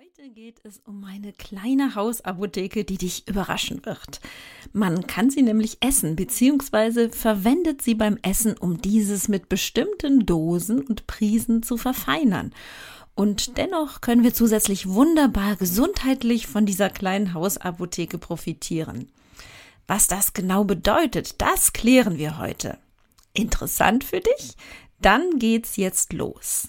Heute geht es um eine kleine Hausapotheke, die dich überraschen wird. Man kann sie nämlich essen, beziehungsweise verwendet sie beim Essen, um dieses mit bestimmten Dosen und Prisen zu verfeinern. Und dennoch können wir zusätzlich wunderbar gesundheitlich von dieser kleinen Hausapotheke profitieren. Was das genau bedeutet, das klären wir heute. Interessant für dich? Dann geht's jetzt los.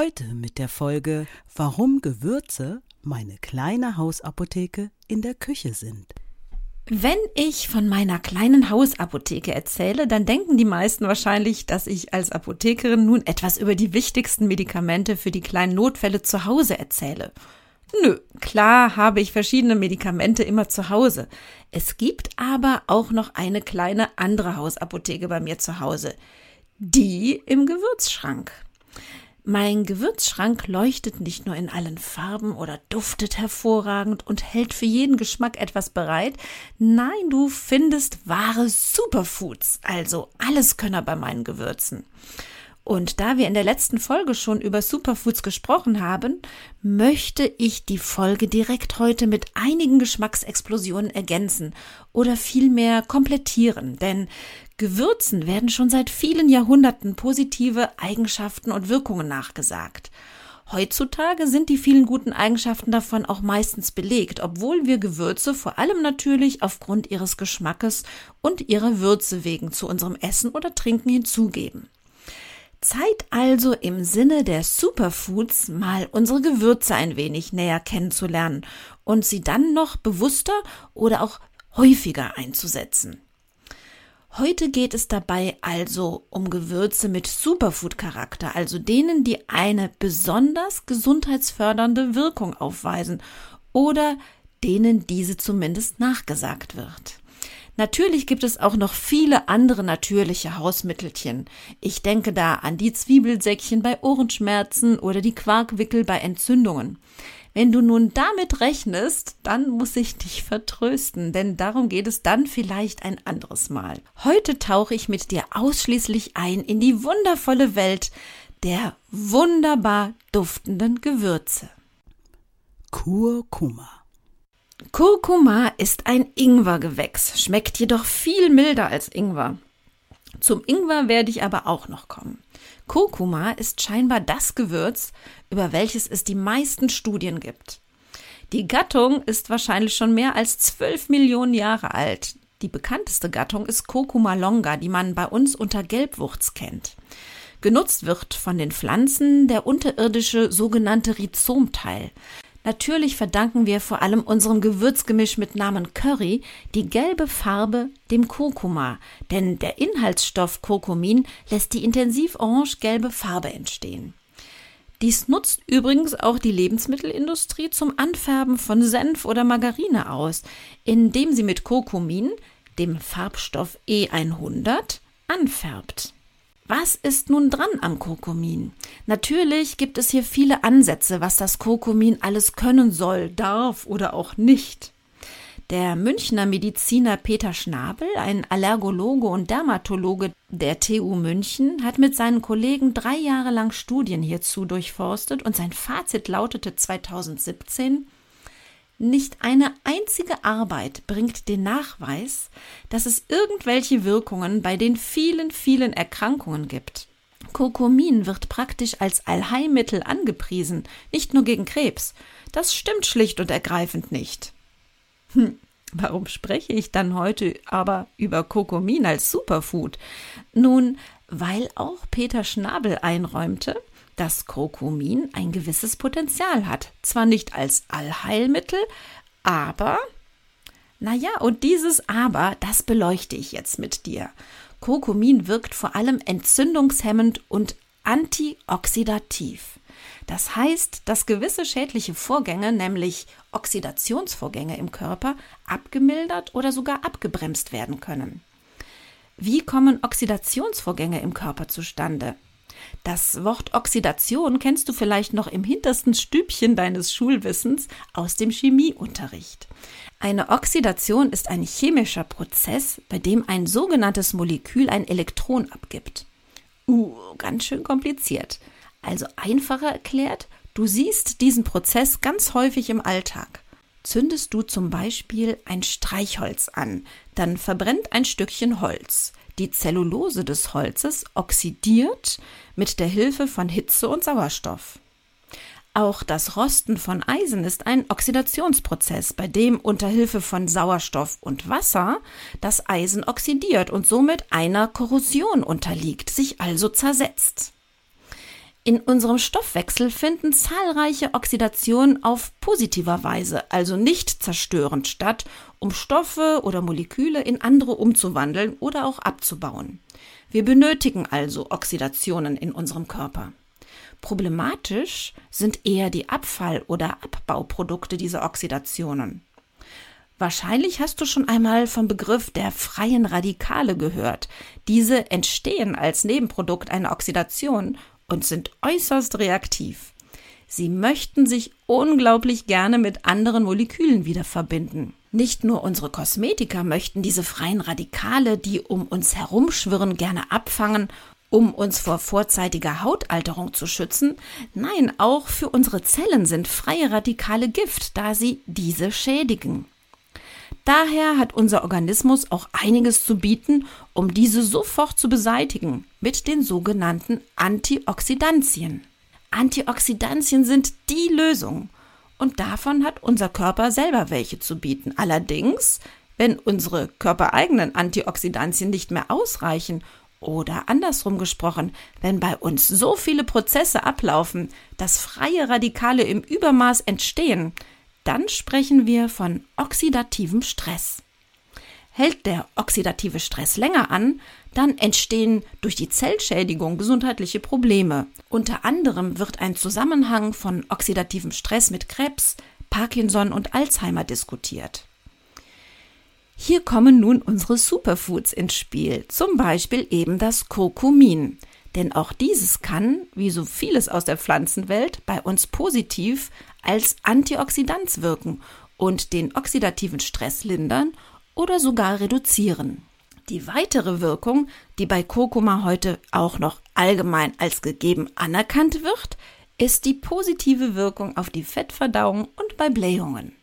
Heute mit der Folge Warum Gewürze meine kleine Hausapotheke in der Küche sind. Wenn ich von meiner kleinen Hausapotheke erzähle, dann denken die meisten wahrscheinlich, dass ich als Apothekerin nun etwas über die wichtigsten Medikamente für die kleinen Notfälle zu Hause erzähle. Nö, klar habe ich verschiedene Medikamente immer zu Hause. Es gibt aber auch noch eine kleine andere Hausapotheke bei mir zu Hause. Die im Gewürzschrank. Mein Gewürzschrank leuchtet nicht nur in allen Farben oder duftet hervorragend und hält für jeden Geschmack etwas bereit. Nein, du findest wahre Superfoods, also alles Könner bei meinen Gewürzen. Und da wir in der letzten Folge schon über Superfoods gesprochen haben, möchte ich die Folge direkt heute mit einigen Geschmacksexplosionen ergänzen oder vielmehr komplettieren, denn Gewürzen werden schon seit vielen Jahrhunderten positive Eigenschaften und Wirkungen nachgesagt. Heutzutage sind die vielen guten Eigenschaften davon auch meistens belegt, obwohl wir Gewürze vor allem natürlich aufgrund ihres Geschmackes und ihrer Würze wegen zu unserem Essen oder Trinken hinzugeben. Zeit also im Sinne der Superfoods mal unsere Gewürze ein wenig näher kennenzulernen und sie dann noch bewusster oder auch häufiger einzusetzen. Heute geht es dabei also um Gewürze mit Superfood-Charakter, also denen, die eine besonders gesundheitsfördernde Wirkung aufweisen oder denen diese zumindest nachgesagt wird. Natürlich gibt es auch noch viele andere natürliche Hausmittelchen. Ich denke da an die Zwiebelsäckchen bei Ohrenschmerzen oder die Quarkwickel bei Entzündungen. Wenn du nun damit rechnest, dann muss ich dich vertrösten, denn darum geht es dann vielleicht ein anderes Mal. Heute tauche ich mit dir ausschließlich ein in die wundervolle Welt der wunderbar duftenden Gewürze. Kurkuma. Kurkuma ist ein Ingwergewächs, schmeckt jedoch viel milder als Ingwer. Zum Ingwer werde ich aber auch noch kommen. Kurkuma ist scheinbar das Gewürz, über welches es die meisten Studien gibt. Die Gattung ist wahrscheinlich schon mehr als zwölf Millionen Jahre alt. Die bekannteste Gattung ist Kurkuma longa, die man bei uns unter Gelbwurz kennt. Genutzt wird von den Pflanzen der unterirdische sogenannte Rhizomteil. Natürlich verdanken wir vor allem unserem Gewürzgemisch mit Namen Curry die gelbe Farbe dem Kurkuma, denn der Inhaltsstoff Kurkumin lässt die intensiv orange-gelbe Farbe entstehen. Dies nutzt übrigens auch die Lebensmittelindustrie zum Anfärben von Senf oder Margarine aus, indem sie mit Kurkumin, dem Farbstoff E100, anfärbt. Was ist nun dran am Kurkumin? Natürlich gibt es hier viele Ansätze, was das Kurkumin alles können soll, darf oder auch nicht. Der Münchner Mediziner Peter Schnabel, ein Allergologe und Dermatologe der TU München, hat mit seinen Kollegen drei Jahre lang Studien hierzu durchforstet und sein Fazit lautete 2017, nicht eine einzige Arbeit bringt den Nachweis, dass es irgendwelche Wirkungen bei den vielen, vielen Erkrankungen gibt. Kurkumin wird praktisch als Allheilmittel angepriesen, nicht nur gegen Krebs. Das stimmt schlicht und ergreifend nicht. Hm, warum spreche ich dann heute aber über Kurkumin als Superfood? Nun, weil auch Peter Schnabel einräumte, dass Kurkumin ein gewisses Potenzial hat. Zwar nicht als Allheilmittel, aber, naja, und dieses Aber, das beleuchte ich jetzt mit dir. Kurkumin wirkt vor allem entzündungshemmend und antioxidativ. Das heißt, dass gewisse schädliche Vorgänge, nämlich Oxidationsvorgänge im Körper, abgemildert oder sogar abgebremst werden können. Wie kommen Oxidationsvorgänge im Körper zustande? Das Wort Oxidation kennst du vielleicht noch im hintersten Stübchen deines Schulwissens aus dem Chemieunterricht. Eine Oxidation ist ein chemischer Prozess, bei dem ein sogenanntes Molekül ein Elektron abgibt. Uh, ganz schön kompliziert. Also einfacher erklärt, du siehst diesen Prozess ganz häufig im Alltag. Zündest du zum Beispiel ein Streichholz an, dann verbrennt ein Stückchen Holz. Die Zellulose des Holzes oxidiert mit der Hilfe von Hitze und Sauerstoff. Auch das Rosten von Eisen ist ein Oxidationsprozess, bei dem unter Hilfe von Sauerstoff und Wasser das Eisen oxidiert und somit einer Korrosion unterliegt, sich also zersetzt. In unserem Stoffwechsel finden zahlreiche Oxidationen auf positiver Weise, also nicht zerstörend statt, um Stoffe oder Moleküle in andere umzuwandeln oder auch abzubauen. Wir benötigen also Oxidationen in unserem Körper. Problematisch sind eher die Abfall- oder Abbauprodukte dieser Oxidationen. Wahrscheinlich hast du schon einmal vom Begriff der freien Radikale gehört. Diese entstehen als Nebenprodukt einer Oxidation und sind äußerst reaktiv. Sie möchten sich unglaublich gerne mit anderen Molekülen wieder verbinden. Nicht nur unsere Kosmetiker möchten diese freien Radikale, die um uns herumschwirren, gerne abfangen, um uns vor vorzeitiger Hautalterung zu schützen. Nein, auch für unsere Zellen sind freie Radikale Gift, da sie diese schädigen. Daher hat unser Organismus auch einiges zu bieten, um diese sofort zu beseitigen, mit den sogenannten Antioxidantien. Antioxidantien sind die Lösung und davon hat unser Körper selber welche zu bieten. Allerdings, wenn unsere körpereigenen Antioxidantien nicht mehr ausreichen oder andersrum gesprochen, wenn bei uns so viele Prozesse ablaufen, dass freie Radikale im Übermaß entstehen, dann sprechen wir von oxidativem Stress. Hält der oxidative Stress länger an, dann entstehen durch die Zellschädigung gesundheitliche Probleme. Unter anderem wird ein Zusammenhang von oxidativem Stress mit Krebs, Parkinson und Alzheimer diskutiert. Hier kommen nun unsere Superfoods ins Spiel, zum Beispiel eben das Kurkumin. Denn auch dieses kann, wie so vieles aus der Pflanzenwelt, bei uns positiv als Antioxidant wirken und den oxidativen Stress lindern oder sogar reduzieren. Die weitere Wirkung, die bei Kurkuma heute auch noch allgemein als gegeben anerkannt wird, ist die positive Wirkung auf die Fettverdauung und bei Blähungen.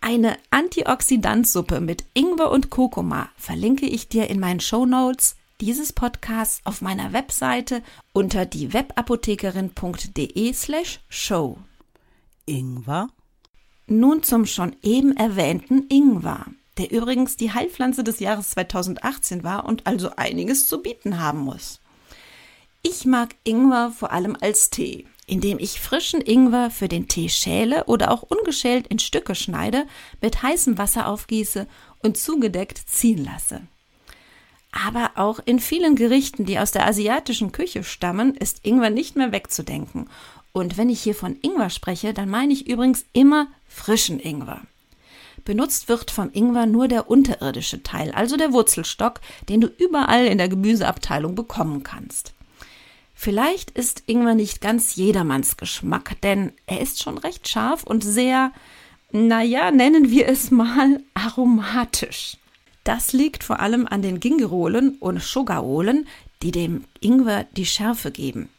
Eine Antioxidantsuppe mit Ingwer und Kurkuma verlinke ich dir in meinen Show Notes dieses Podcasts auf meiner Webseite unter diewebapothekerin.de slash show. Ingwer? Nun zum schon eben erwähnten Ingwer, der übrigens die Heilpflanze des Jahres 2018 war und also einiges zu bieten haben muss. Ich mag Ingwer vor allem als Tee, indem ich frischen Ingwer für den Tee schäle oder auch ungeschält in Stücke schneide, mit heißem Wasser aufgieße und zugedeckt ziehen lasse. Aber auch in vielen Gerichten, die aus der asiatischen Küche stammen, ist Ingwer nicht mehr wegzudenken. Und wenn ich hier von Ingwer spreche, dann meine ich übrigens immer frischen Ingwer. Benutzt wird vom Ingwer nur der unterirdische Teil, also der Wurzelstock, den du überall in der Gemüseabteilung bekommen kannst. Vielleicht ist Ingwer nicht ganz jedermanns Geschmack, denn er ist schon recht scharf und sehr, naja, nennen wir es mal aromatisch. Das liegt vor allem an den Gingerolen und Sugarolen, die dem Ingwer die Schärfe geben.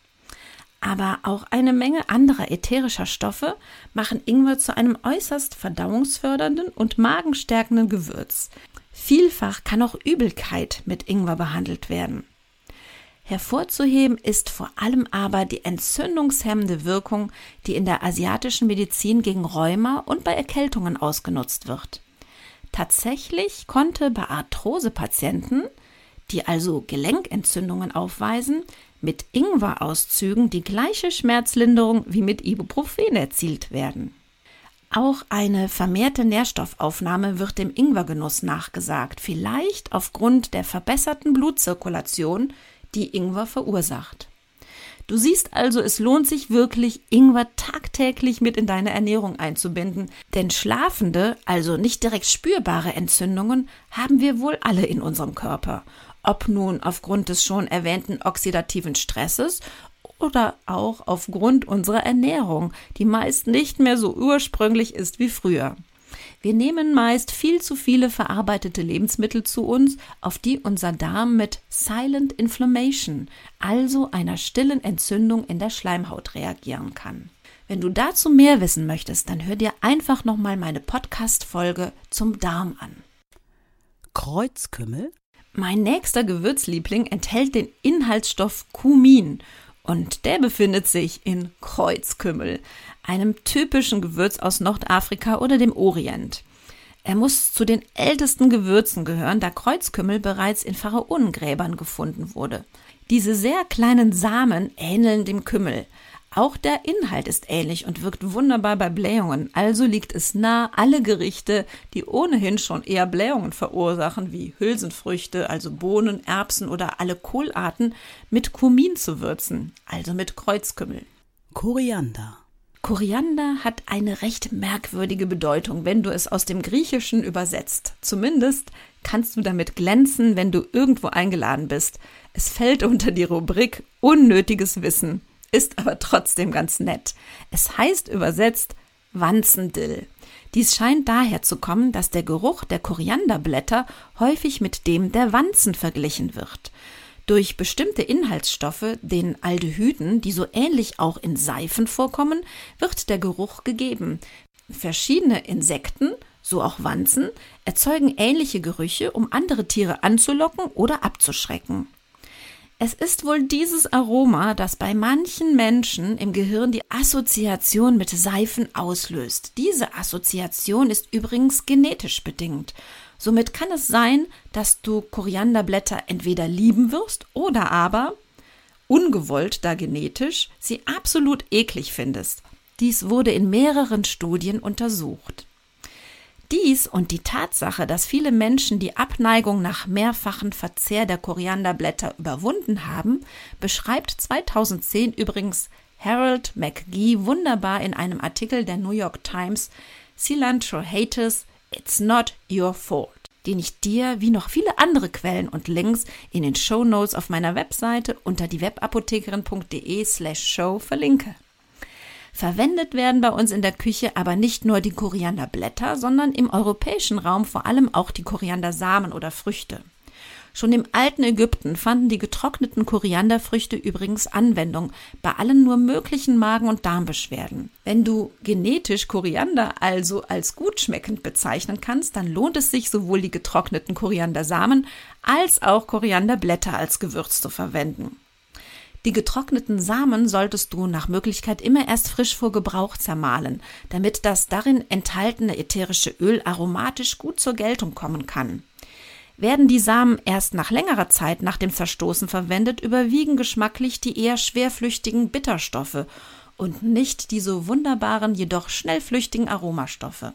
Aber auch eine Menge anderer ätherischer Stoffe machen Ingwer zu einem äußerst verdauungsfördernden und magenstärkenden Gewürz. Vielfach kann auch Übelkeit mit Ingwer behandelt werden. Hervorzuheben ist vor allem aber die entzündungshemmende Wirkung, die in der asiatischen Medizin gegen Rheuma und bei Erkältungen ausgenutzt wird. Tatsächlich konnte bei Arthrosepatienten, die also Gelenkentzündungen aufweisen, mit Ingwerauszügen die gleiche Schmerzlinderung wie mit Ibuprofen erzielt werden. Auch eine vermehrte Nährstoffaufnahme wird dem Ingwergenuss nachgesagt, vielleicht aufgrund der verbesserten Blutzirkulation, die Ingwer verursacht. Du siehst also, es lohnt sich wirklich, Ingwer tagtäglich mit in deine Ernährung einzubinden, denn schlafende, also nicht direkt spürbare Entzündungen haben wir wohl alle in unserem Körper, ob nun aufgrund des schon erwähnten oxidativen Stresses oder auch aufgrund unserer Ernährung, die meist nicht mehr so ursprünglich ist wie früher. Wir nehmen meist viel zu viele verarbeitete Lebensmittel zu uns, auf die unser Darm mit Silent Inflammation, also einer stillen Entzündung in der Schleimhaut reagieren kann. Wenn du dazu mehr wissen möchtest, dann hör dir einfach nochmal meine Podcast-Folge zum Darm an. Kreuzkümmel? Mein nächster Gewürzliebling enthält den Inhaltsstoff Kumin und der befindet sich in Kreuzkümmel, einem typischen Gewürz aus Nordafrika oder dem Orient. Er muss zu den ältesten Gewürzen gehören, da Kreuzkümmel bereits in Pharaonengräbern gefunden wurde. Diese sehr kleinen Samen ähneln dem Kümmel, auch der Inhalt ist ähnlich und wirkt wunderbar bei Blähungen, also liegt es nah, alle Gerichte, die ohnehin schon eher Blähungen verursachen, wie Hülsenfrüchte, also Bohnen, Erbsen oder alle Kohlarten, mit Kumin zu würzen, also mit Kreuzkümmel. Koriander. Koriander hat eine recht merkwürdige Bedeutung, wenn du es aus dem Griechischen übersetzt. Zumindest kannst du damit glänzen, wenn du irgendwo eingeladen bist. Es fällt unter die Rubrik unnötiges Wissen ist aber trotzdem ganz nett. Es heißt übersetzt Wanzendill. Dies scheint daher zu kommen, dass der Geruch der Korianderblätter häufig mit dem der Wanzen verglichen wird. Durch bestimmte Inhaltsstoffe, den Aldehyden, die so ähnlich auch in Seifen vorkommen, wird der Geruch gegeben. Verschiedene Insekten, so auch Wanzen, erzeugen ähnliche Gerüche, um andere Tiere anzulocken oder abzuschrecken. Es ist wohl dieses Aroma, das bei manchen Menschen im Gehirn die Assoziation mit Seifen auslöst. Diese Assoziation ist übrigens genetisch bedingt. Somit kann es sein, dass du Korianderblätter entweder lieben wirst oder aber, ungewollt da genetisch, sie absolut eklig findest. Dies wurde in mehreren Studien untersucht. Dies und die Tatsache, dass viele Menschen die Abneigung nach mehrfachen Verzehr der Korianderblätter überwunden haben, beschreibt 2010 übrigens Harold McGee wunderbar in einem Artikel der New York Times Cilantro Haters, It's Not Your Fault, den ich dir wie noch viele andere Quellen und Links in den Show Notes auf meiner Webseite unter diewebapothekerin.de slash show verlinke. Verwendet werden bei uns in der Küche aber nicht nur die Korianderblätter, sondern im europäischen Raum vor allem auch die Koriandersamen oder Früchte. Schon im alten Ägypten fanden die getrockneten Korianderfrüchte übrigens Anwendung bei allen nur möglichen Magen- und Darmbeschwerden. Wenn du genetisch Koriander also als gut schmeckend bezeichnen kannst, dann lohnt es sich sowohl die getrockneten Koriandersamen als auch Korianderblätter als Gewürz zu verwenden. Die getrockneten Samen solltest du nach Möglichkeit immer erst frisch vor Gebrauch zermahlen, damit das darin enthaltene ätherische Öl aromatisch gut zur Geltung kommen kann. Werden die Samen erst nach längerer Zeit nach dem Zerstoßen verwendet, überwiegen geschmacklich die eher schwerflüchtigen Bitterstoffe und nicht die so wunderbaren, jedoch schnellflüchtigen Aromastoffe.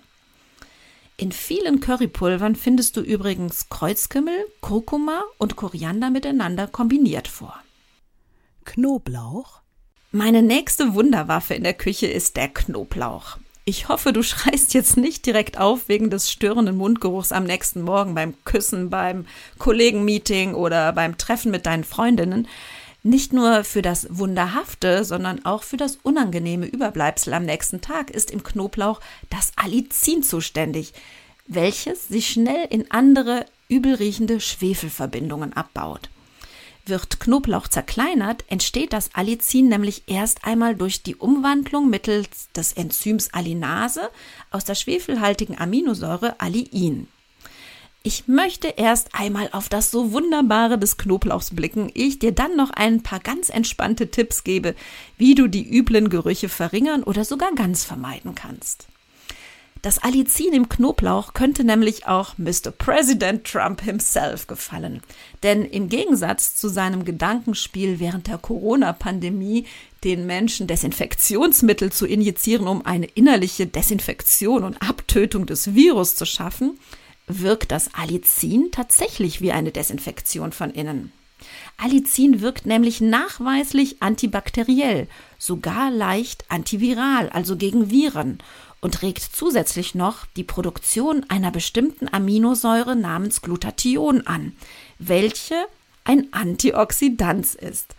In vielen Currypulvern findest du übrigens Kreuzkümmel, Kurkuma und Koriander miteinander kombiniert vor. Knoblauch? Meine nächste Wunderwaffe in der Küche ist der Knoblauch. Ich hoffe, du schreist jetzt nicht direkt auf wegen des störenden Mundgeruchs am nächsten Morgen beim Küssen, beim Kollegenmeeting oder beim Treffen mit deinen Freundinnen. Nicht nur für das Wunderhafte, sondern auch für das unangenehme Überbleibsel am nächsten Tag ist im Knoblauch das Allicin zuständig, welches sich schnell in andere übelriechende Schwefelverbindungen abbaut. Wird Knoblauch zerkleinert, entsteht das Allicin nämlich erst einmal durch die Umwandlung mittels des Enzyms Alinase aus der schwefelhaltigen Aminosäure Alliin. Ich möchte erst einmal auf das so wunderbare des Knoblauchs blicken, ich dir dann noch ein paar ganz entspannte Tipps gebe, wie du die üblen Gerüche verringern oder sogar ganz vermeiden kannst. Das Allicin im Knoblauch könnte nämlich auch Mr. President Trump himself gefallen. Denn im Gegensatz zu seinem Gedankenspiel während der Corona-Pandemie, den Menschen Desinfektionsmittel zu injizieren, um eine innerliche Desinfektion und Abtötung des Virus zu schaffen, wirkt das Allicin tatsächlich wie eine Desinfektion von innen. Allicin wirkt nämlich nachweislich antibakteriell, sogar leicht antiviral, also gegen Viren und regt zusätzlich noch die Produktion einer bestimmten Aminosäure namens Glutathion an, welche ein Antioxidant ist.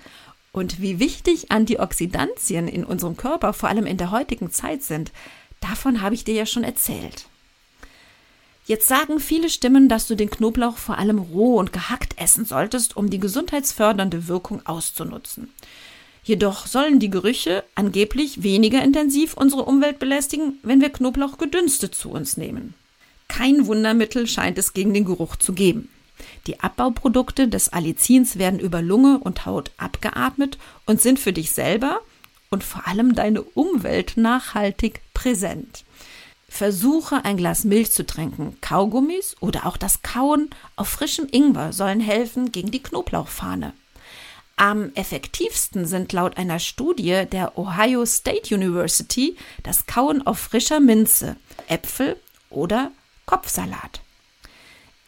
Und wie wichtig Antioxidantien in unserem Körper, vor allem in der heutigen Zeit sind, davon habe ich dir ja schon erzählt. Jetzt sagen viele Stimmen, dass du den Knoblauch vor allem roh und gehackt essen solltest, um die gesundheitsfördernde Wirkung auszunutzen. Jedoch sollen die Gerüche angeblich weniger intensiv unsere Umwelt belästigen, wenn wir Knoblauch gedünstet zu uns nehmen. Kein Wundermittel scheint es gegen den Geruch zu geben. Die Abbauprodukte des Allicins werden über Lunge und Haut abgeatmet und sind für dich selber und vor allem deine Umwelt nachhaltig präsent. Versuche ein Glas Milch zu trinken. Kaugummis oder auch das Kauen auf frischem Ingwer sollen helfen gegen die Knoblauchfahne. Am effektivsten sind laut einer Studie der Ohio State University das Kauen auf frischer Minze, Äpfel oder Kopfsalat.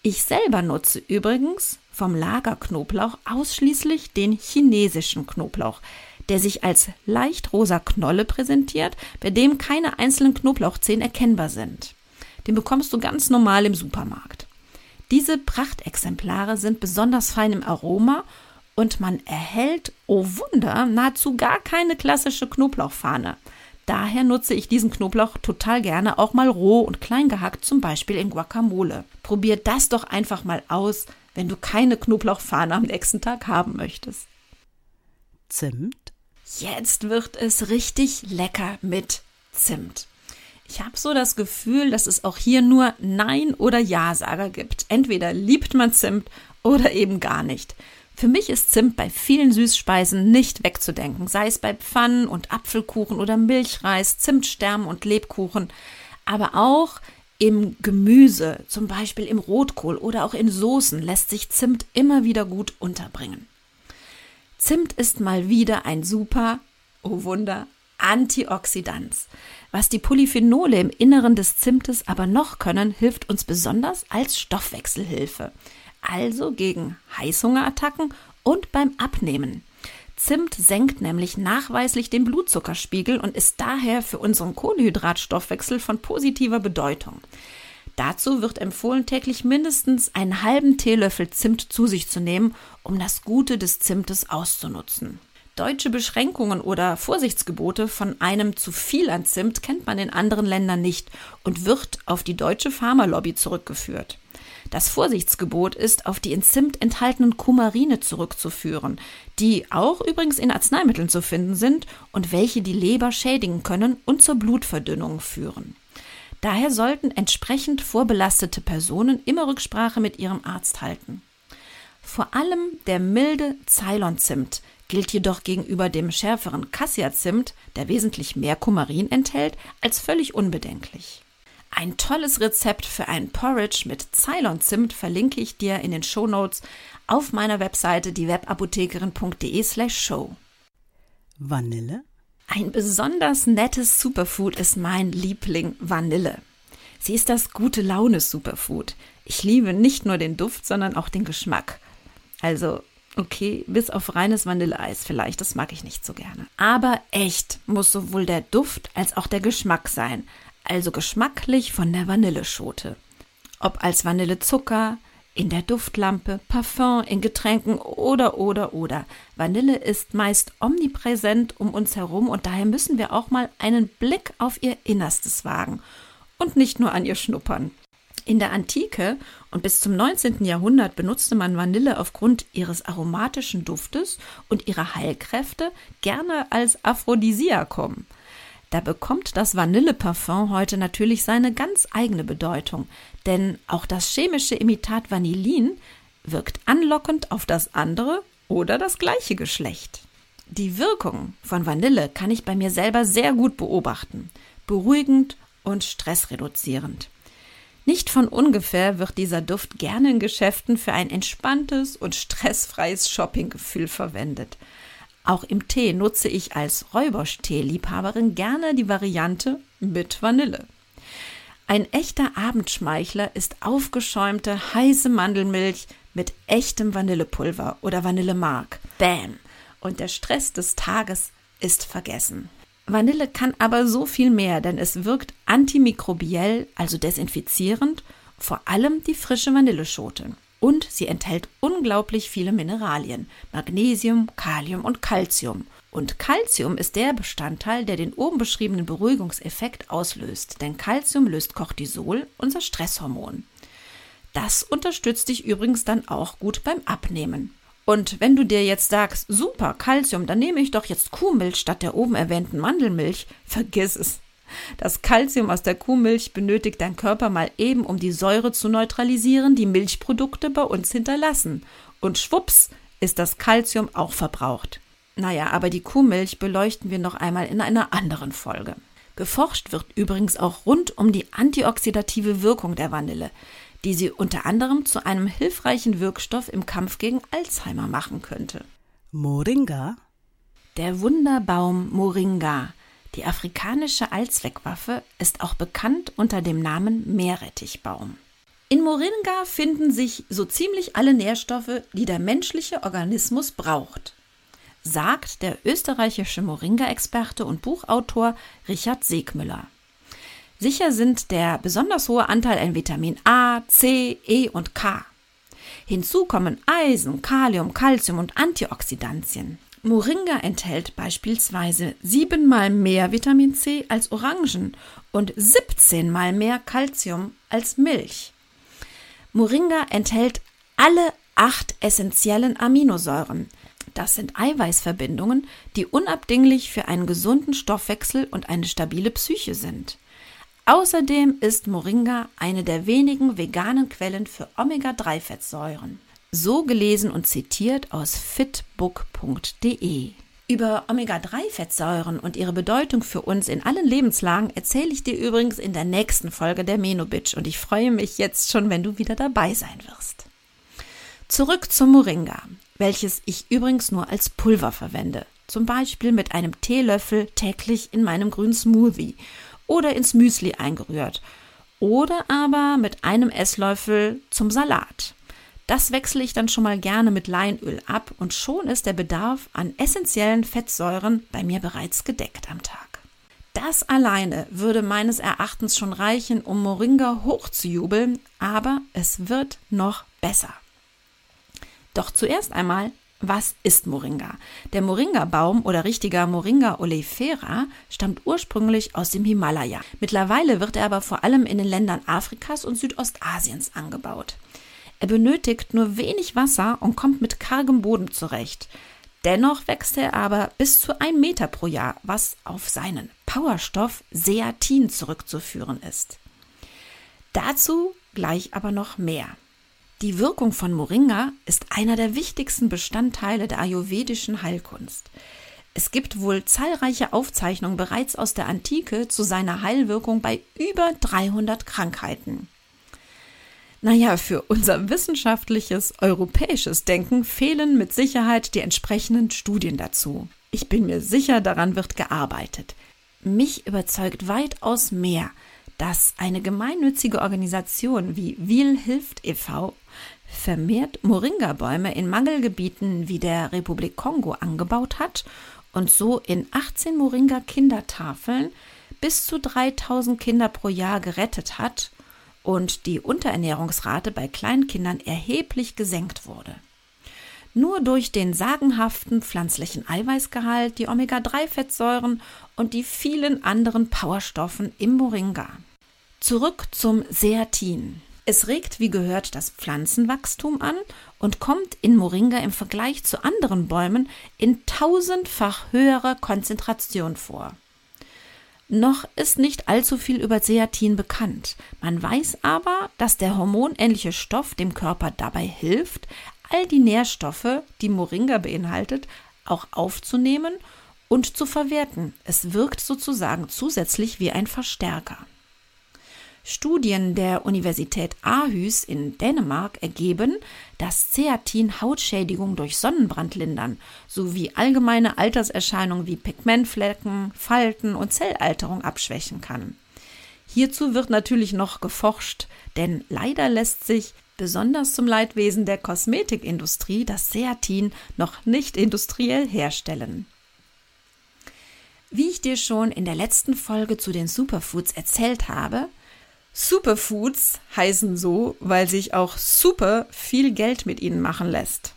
Ich selber nutze übrigens vom Lagerknoblauch ausschließlich den chinesischen Knoblauch, der sich als leicht rosa Knolle präsentiert, bei dem keine einzelnen Knoblauchzehen erkennbar sind. Den bekommst du ganz normal im Supermarkt. Diese Prachtexemplare sind besonders fein im Aroma und man erhält, oh Wunder, nahezu gar keine klassische Knoblauchfahne. Daher nutze ich diesen Knoblauch total gerne auch mal roh und klein gehackt, zum Beispiel in Guacamole. Probier das doch einfach mal aus, wenn du keine Knoblauchfahne am nächsten Tag haben möchtest. Zimt? Jetzt wird es richtig lecker mit Zimt. Ich habe so das Gefühl, dass es auch hier nur Nein- oder Ja-Sager gibt. Entweder liebt man Zimt oder eben gar nicht. Für mich ist Zimt bei vielen Süßspeisen nicht wegzudenken, sei es bei Pfannen und Apfelkuchen oder Milchreis, Zimtsternen und Lebkuchen, aber auch im Gemüse, zum Beispiel im Rotkohl oder auch in Soßen lässt sich Zimt immer wieder gut unterbringen. Zimt ist mal wieder ein super, oh Wunder, Antioxidant. Was die Polyphenole im Inneren des Zimtes aber noch können, hilft uns besonders als Stoffwechselhilfe also gegen Heißhungerattacken und beim Abnehmen. Zimt senkt nämlich nachweislich den Blutzuckerspiegel und ist daher für unseren Kohlenhydratstoffwechsel von positiver Bedeutung. Dazu wird empfohlen, täglich mindestens einen halben Teelöffel Zimt zu sich zu nehmen, um das Gute des Zimtes auszunutzen. Deutsche Beschränkungen oder Vorsichtsgebote von einem zu viel an Zimt kennt man in anderen Ländern nicht und wird auf die deutsche Pharmalobby zurückgeführt. Das Vorsichtsgebot ist auf die in Zimt enthaltenen Kumarine zurückzuführen, die auch übrigens in Arzneimitteln zu finden sind und welche die Leber schädigen können und zur Blutverdünnung führen. Daher sollten entsprechend vorbelastete Personen immer Rücksprache mit ihrem Arzt halten. Vor allem der milde Ceylon-Zimt gilt jedoch gegenüber dem schärferen Cassia-Zimt, der wesentlich mehr Kumarin enthält, als völlig unbedenklich. Ein tolles Rezept für ein Porridge mit Ceylon-Zimt verlinke ich dir in den Shownotes auf meiner Webseite diewebapothekerin.de slash show. Vanille? Ein besonders nettes Superfood ist mein Liebling Vanille. Sie ist das gute Laune Superfood. Ich liebe nicht nur den Duft, sondern auch den Geschmack. Also, okay, bis auf reines Vanilleeis vielleicht, das mag ich nicht so gerne. Aber echt muss sowohl der Duft als auch der Geschmack sein also geschmacklich von der Vanilleschote. Ob als Vanillezucker, in der Duftlampe, Parfum, in Getränken oder oder oder. Vanille ist meist omnipräsent um uns herum und daher müssen wir auch mal einen Blick auf ihr Innerstes wagen und nicht nur an ihr schnuppern. In der Antike und bis zum 19. Jahrhundert benutzte man Vanille aufgrund ihres aromatischen Duftes und ihrer Heilkräfte gerne als Aphrodisiakum. Da bekommt das Vanilleparfum heute natürlich seine ganz eigene Bedeutung, denn auch das chemische Imitat Vanillin wirkt anlockend auf das andere oder das gleiche Geschlecht. Die Wirkung von Vanille kann ich bei mir selber sehr gut beobachten. Beruhigend und stressreduzierend. Nicht von ungefähr wird dieser Duft gerne in Geschäften für ein entspanntes und stressfreies Shoppinggefühl verwendet. Auch im Tee nutze ich als Räubersch-Tee-Liebhaberin gerne die Variante mit Vanille. Ein echter Abendschmeichler ist aufgeschäumte, heiße Mandelmilch mit echtem Vanillepulver oder Vanillemark. Bam! Und der Stress des Tages ist vergessen. Vanille kann aber so viel mehr, denn es wirkt antimikrobiell, also desinfizierend, vor allem die frische Vanilleschote. Und sie enthält unglaublich viele Mineralien, Magnesium, Kalium und Calcium. Und Calcium ist der Bestandteil, der den oben beschriebenen Beruhigungseffekt auslöst, denn Calcium löst Cortisol, unser Stresshormon. Das unterstützt dich übrigens dann auch gut beim Abnehmen. Und wenn du dir jetzt sagst, super, Calcium, dann nehme ich doch jetzt Kuhmilch statt der oben erwähnten Mandelmilch, vergiss es. Das Calcium aus der Kuhmilch benötigt dein Körper mal eben, um die Säure zu neutralisieren, die Milchprodukte bei uns hinterlassen. Und schwupps ist das Calcium auch verbraucht. Naja, aber die Kuhmilch beleuchten wir noch einmal in einer anderen Folge. Geforscht wird übrigens auch rund um die antioxidative Wirkung der Vanille die sie unter anderem zu einem hilfreichen Wirkstoff im Kampf gegen Alzheimer machen könnte. Moringa? Der Wunderbaum Moringa, die afrikanische Allzweckwaffe, ist auch bekannt unter dem Namen Meerrettichbaum. In Moringa finden sich so ziemlich alle Nährstoffe, die der menschliche Organismus braucht, sagt der österreichische Moringa-Experte und Buchautor Richard Segmüller. Sicher sind der besonders hohe Anteil an Vitamin A, C, E und K. Hinzu kommen Eisen, Kalium, Calcium und Antioxidantien. Moringa enthält beispielsweise siebenmal mehr Vitamin C als Orangen und 17 mal mehr Calcium als Milch. Moringa enthält alle acht essentiellen Aminosäuren. Das sind Eiweißverbindungen, die unabdinglich für einen gesunden Stoffwechsel und eine stabile Psyche sind. Außerdem ist Moringa eine der wenigen veganen Quellen für Omega-3-Fettsäuren. So gelesen und zitiert aus fitbook.de. Über Omega-3-Fettsäuren und ihre Bedeutung für uns in allen Lebenslagen erzähle ich dir übrigens in der nächsten Folge der Menobitch und ich freue mich jetzt schon, wenn du wieder dabei sein wirst. Zurück zum Moringa, welches ich übrigens nur als Pulver verwende. Zum Beispiel mit einem Teelöffel täglich in meinem grünen Smoothie oder ins Müsli eingerührt oder aber mit einem Esslöffel zum Salat. Das wechsle ich dann schon mal gerne mit Leinöl ab und schon ist der Bedarf an essentiellen Fettsäuren bei mir bereits gedeckt am Tag. Das alleine würde meines Erachtens schon reichen, um Moringa hochzujubeln, aber es wird noch besser. Doch zuerst einmal was ist Moringa? Der Moringa-Baum oder richtiger Moringa oleifera stammt ursprünglich aus dem Himalaya. Mittlerweile wird er aber vor allem in den Ländern Afrikas und Südostasiens angebaut. Er benötigt nur wenig Wasser und kommt mit kargem Boden zurecht. Dennoch wächst er aber bis zu ein Meter pro Jahr, was auf seinen Powerstoff Seatin zurückzuführen ist. Dazu gleich aber noch mehr. Die Wirkung von Moringa ist einer der wichtigsten Bestandteile der ayurvedischen Heilkunst. Es gibt wohl zahlreiche Aufzeichnungen bereits aus der Antike zu seiner Heilwirkung bei über 300 Krankheiten. Naja, für unser wissenschaftliches europäisches Denken fehlen mit Sicherheit die entsprechenden Studien dazu. Ich bin mir sicher, daran wird gearbeitet. Mich überzeugt weitaus mehr, dass eine gemeinnützige Organisation wie Wiel hilft e.V. vermehrt Moringa-Bäume in Mangelgebieten wie der Republik Kongo angebaut hat und so in 18 Moringa-Kindertafeln bis zu 3000 Kinder pro Jahr gerettet hat und die Unterernährungsrate bei Kleinkindern erheblich gesenkt wurde. Nur durch den sagenhaften pflanzlichen Eiweißgehalt, die Omega-3-Fettsäuren und die vielen anderen Powerstoffen im Moringa. Zurück zum Seatin. Es regt, wie gehört, das Pflanzenwachstum an und kommt in Moringa im Vergleich zu anderen Bäumen in tausendfach höherer Konzentration vor. Noch ist nicht allzu viel über Seatin bekannt. Man weiß aber, dass der hormonähnliche Stoff dem Körper dabei hilft, all die Nährstoffe, die Moringa beinhaltet, auch aufzunehmen und zu verwerten. Es wirkt sozusagen zusätzlich wie ein Verstärker. Studien der Universität Aarhus in Dänemark ergeben, dass Zeatin Hautschädigung durch Sonnenbrand lindern sowie allgemeine Alterserscheinungen wie Pigmentflecken, Falten und Zellalterung abschwächen kann. Hierzu wird natürlich noch geforscht, denn leider lässt sich besonders zum Leidwesen der Kosmetikindustrie das Zeatin noch nicht industriell herstellen. Wie ich dir schon in der letzten Folge zu den Superfoods erzählt habe, Superfoods heißen so, weil sich auch super viel Geld mit ihnen machen lässt.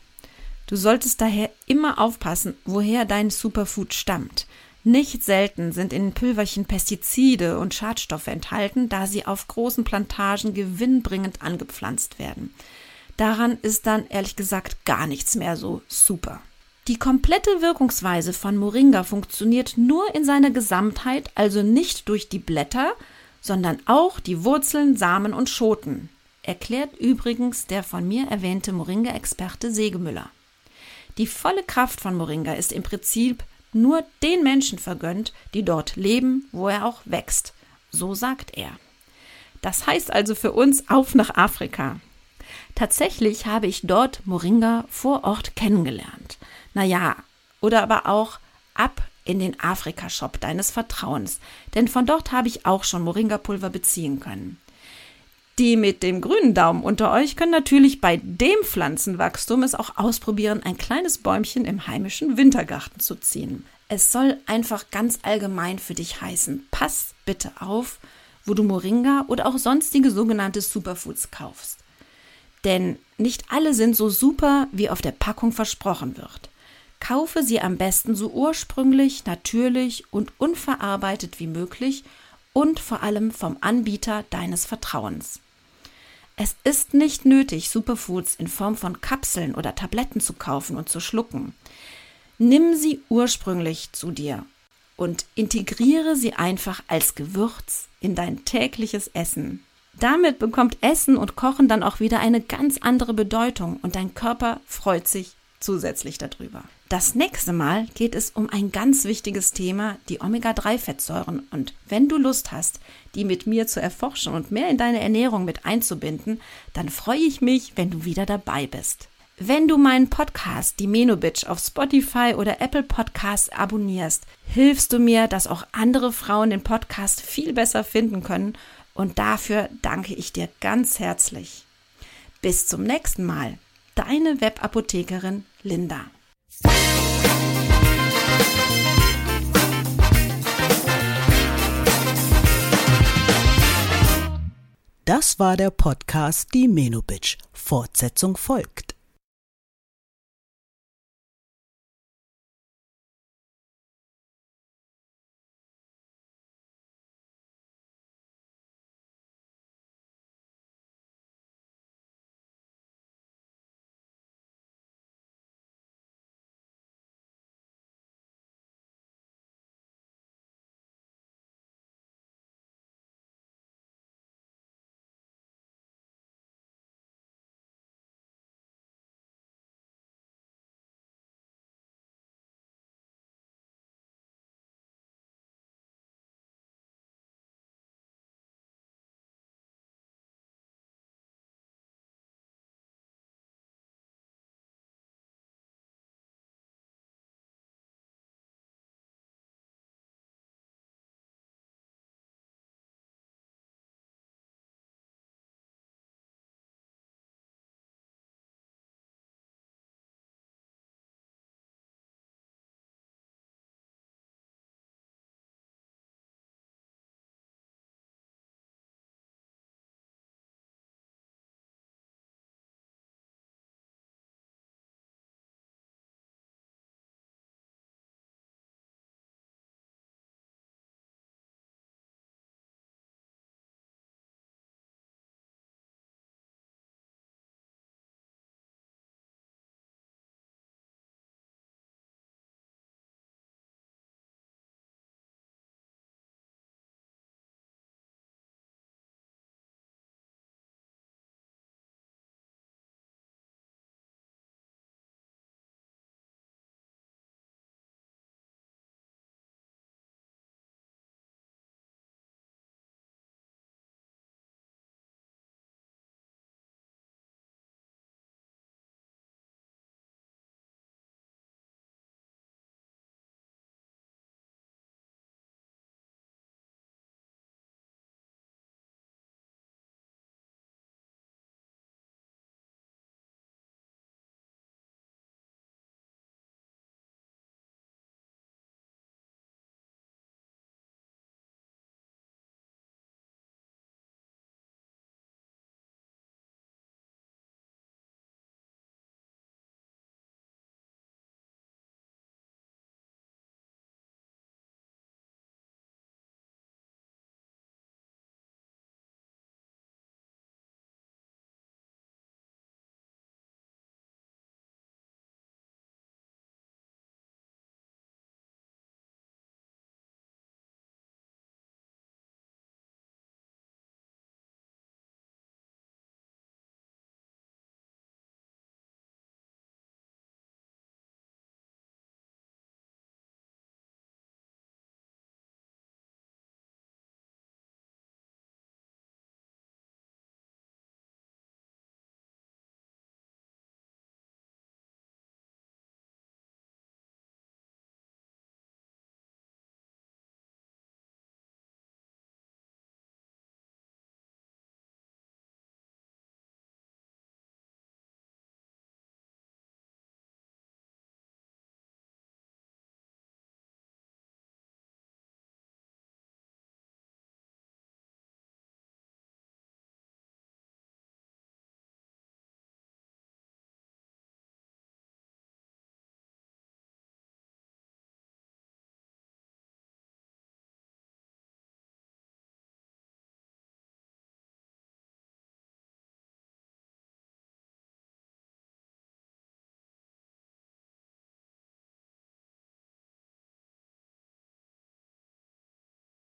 Du solltest daher immer aufpassen, woher dein Superfood stammt. Nicht selten sind in Pülverchen Pestizide und Schadstoffe enthalten, da sie auf großen Plantagen gewinnbringend angepflanzt werden. Daran ist dann ehrlich gesagt gar nichts mehr so super. Die komplette Wirkungsweise von Moringa funktioniert nur in seiner Gesamtheit, also nicht durch die Blätter, sondern auch die Wurzeln, Samen und Schoten, erklärt übrigens der von mir erwähnte Moringa-Experte Segemüller. Die volle Kraft von Moringa ist im Prinzip nur den Menschen vergönnt, die dort leben, wo er auch wächst. So sagt er. Das heißt also für uns auf nach Afrika. Tatsächlich habe ich dort Moringa vor Ort kennengelernt. Naja, oder aber auch ab in den Afrika-Shop deines Vertrauens, denn von dort habe ich auch schon Moringa-Pulver beziehen können. Die mit dem grünen Daumen unter euch können natürlich bei dem Pflanzenwachstum es auch ausprobieren, ein kleines Bäumchen im heimischen Wintergarten zu ziehen. Es soll einfach ganz allgemein für dich heißen, pass bitte auf, wo du Moringa oder auch sonstige sogenannte Superfoods kaufst. Denn nicht alle sind so super, wie auf der Packung versprochen wird. Kaufe sie am besten so ursprünglich, natürlich und unverarbeitet wie möglich und vor allem vom Anbieter deines Vertrauens. Es ist nicht nötig, Superfoods in Form von Kapseln oder Tabletten zu kaufen und zu schlucken. Nimm sie ursprünglich zu dir und integriere sie einfach als Gewürz in dein tägliches Essen. Damit bekommt Essen und Kochen dann auch wieder eine ganz andere Bedeutung und dein Körper freut sich zusätzlich darüber. Das nächste Mal geht es um ein ganz wichtiges Thema, die Omega-3-Fettsäuren. Und wenn du Lust hast, die mit mir zu erforschen und mehr in deine Ernährung mit einzubinden, dann freue ich mich, wenn du wieder dabei bist. Wenn du meinen Podcast, die Menobitch, auf Spotify oder Apple Podcasts abonnierst, hilfst du mir, dass auch andere Frauen den Podcast viel besser finden können. Und dafür danke ich dir ganz herzlich. Bis zum nächsten Mal. Deine Webapothekerin Linda. Das war der Podcast Die Menobitch. Fortsetzung folgt.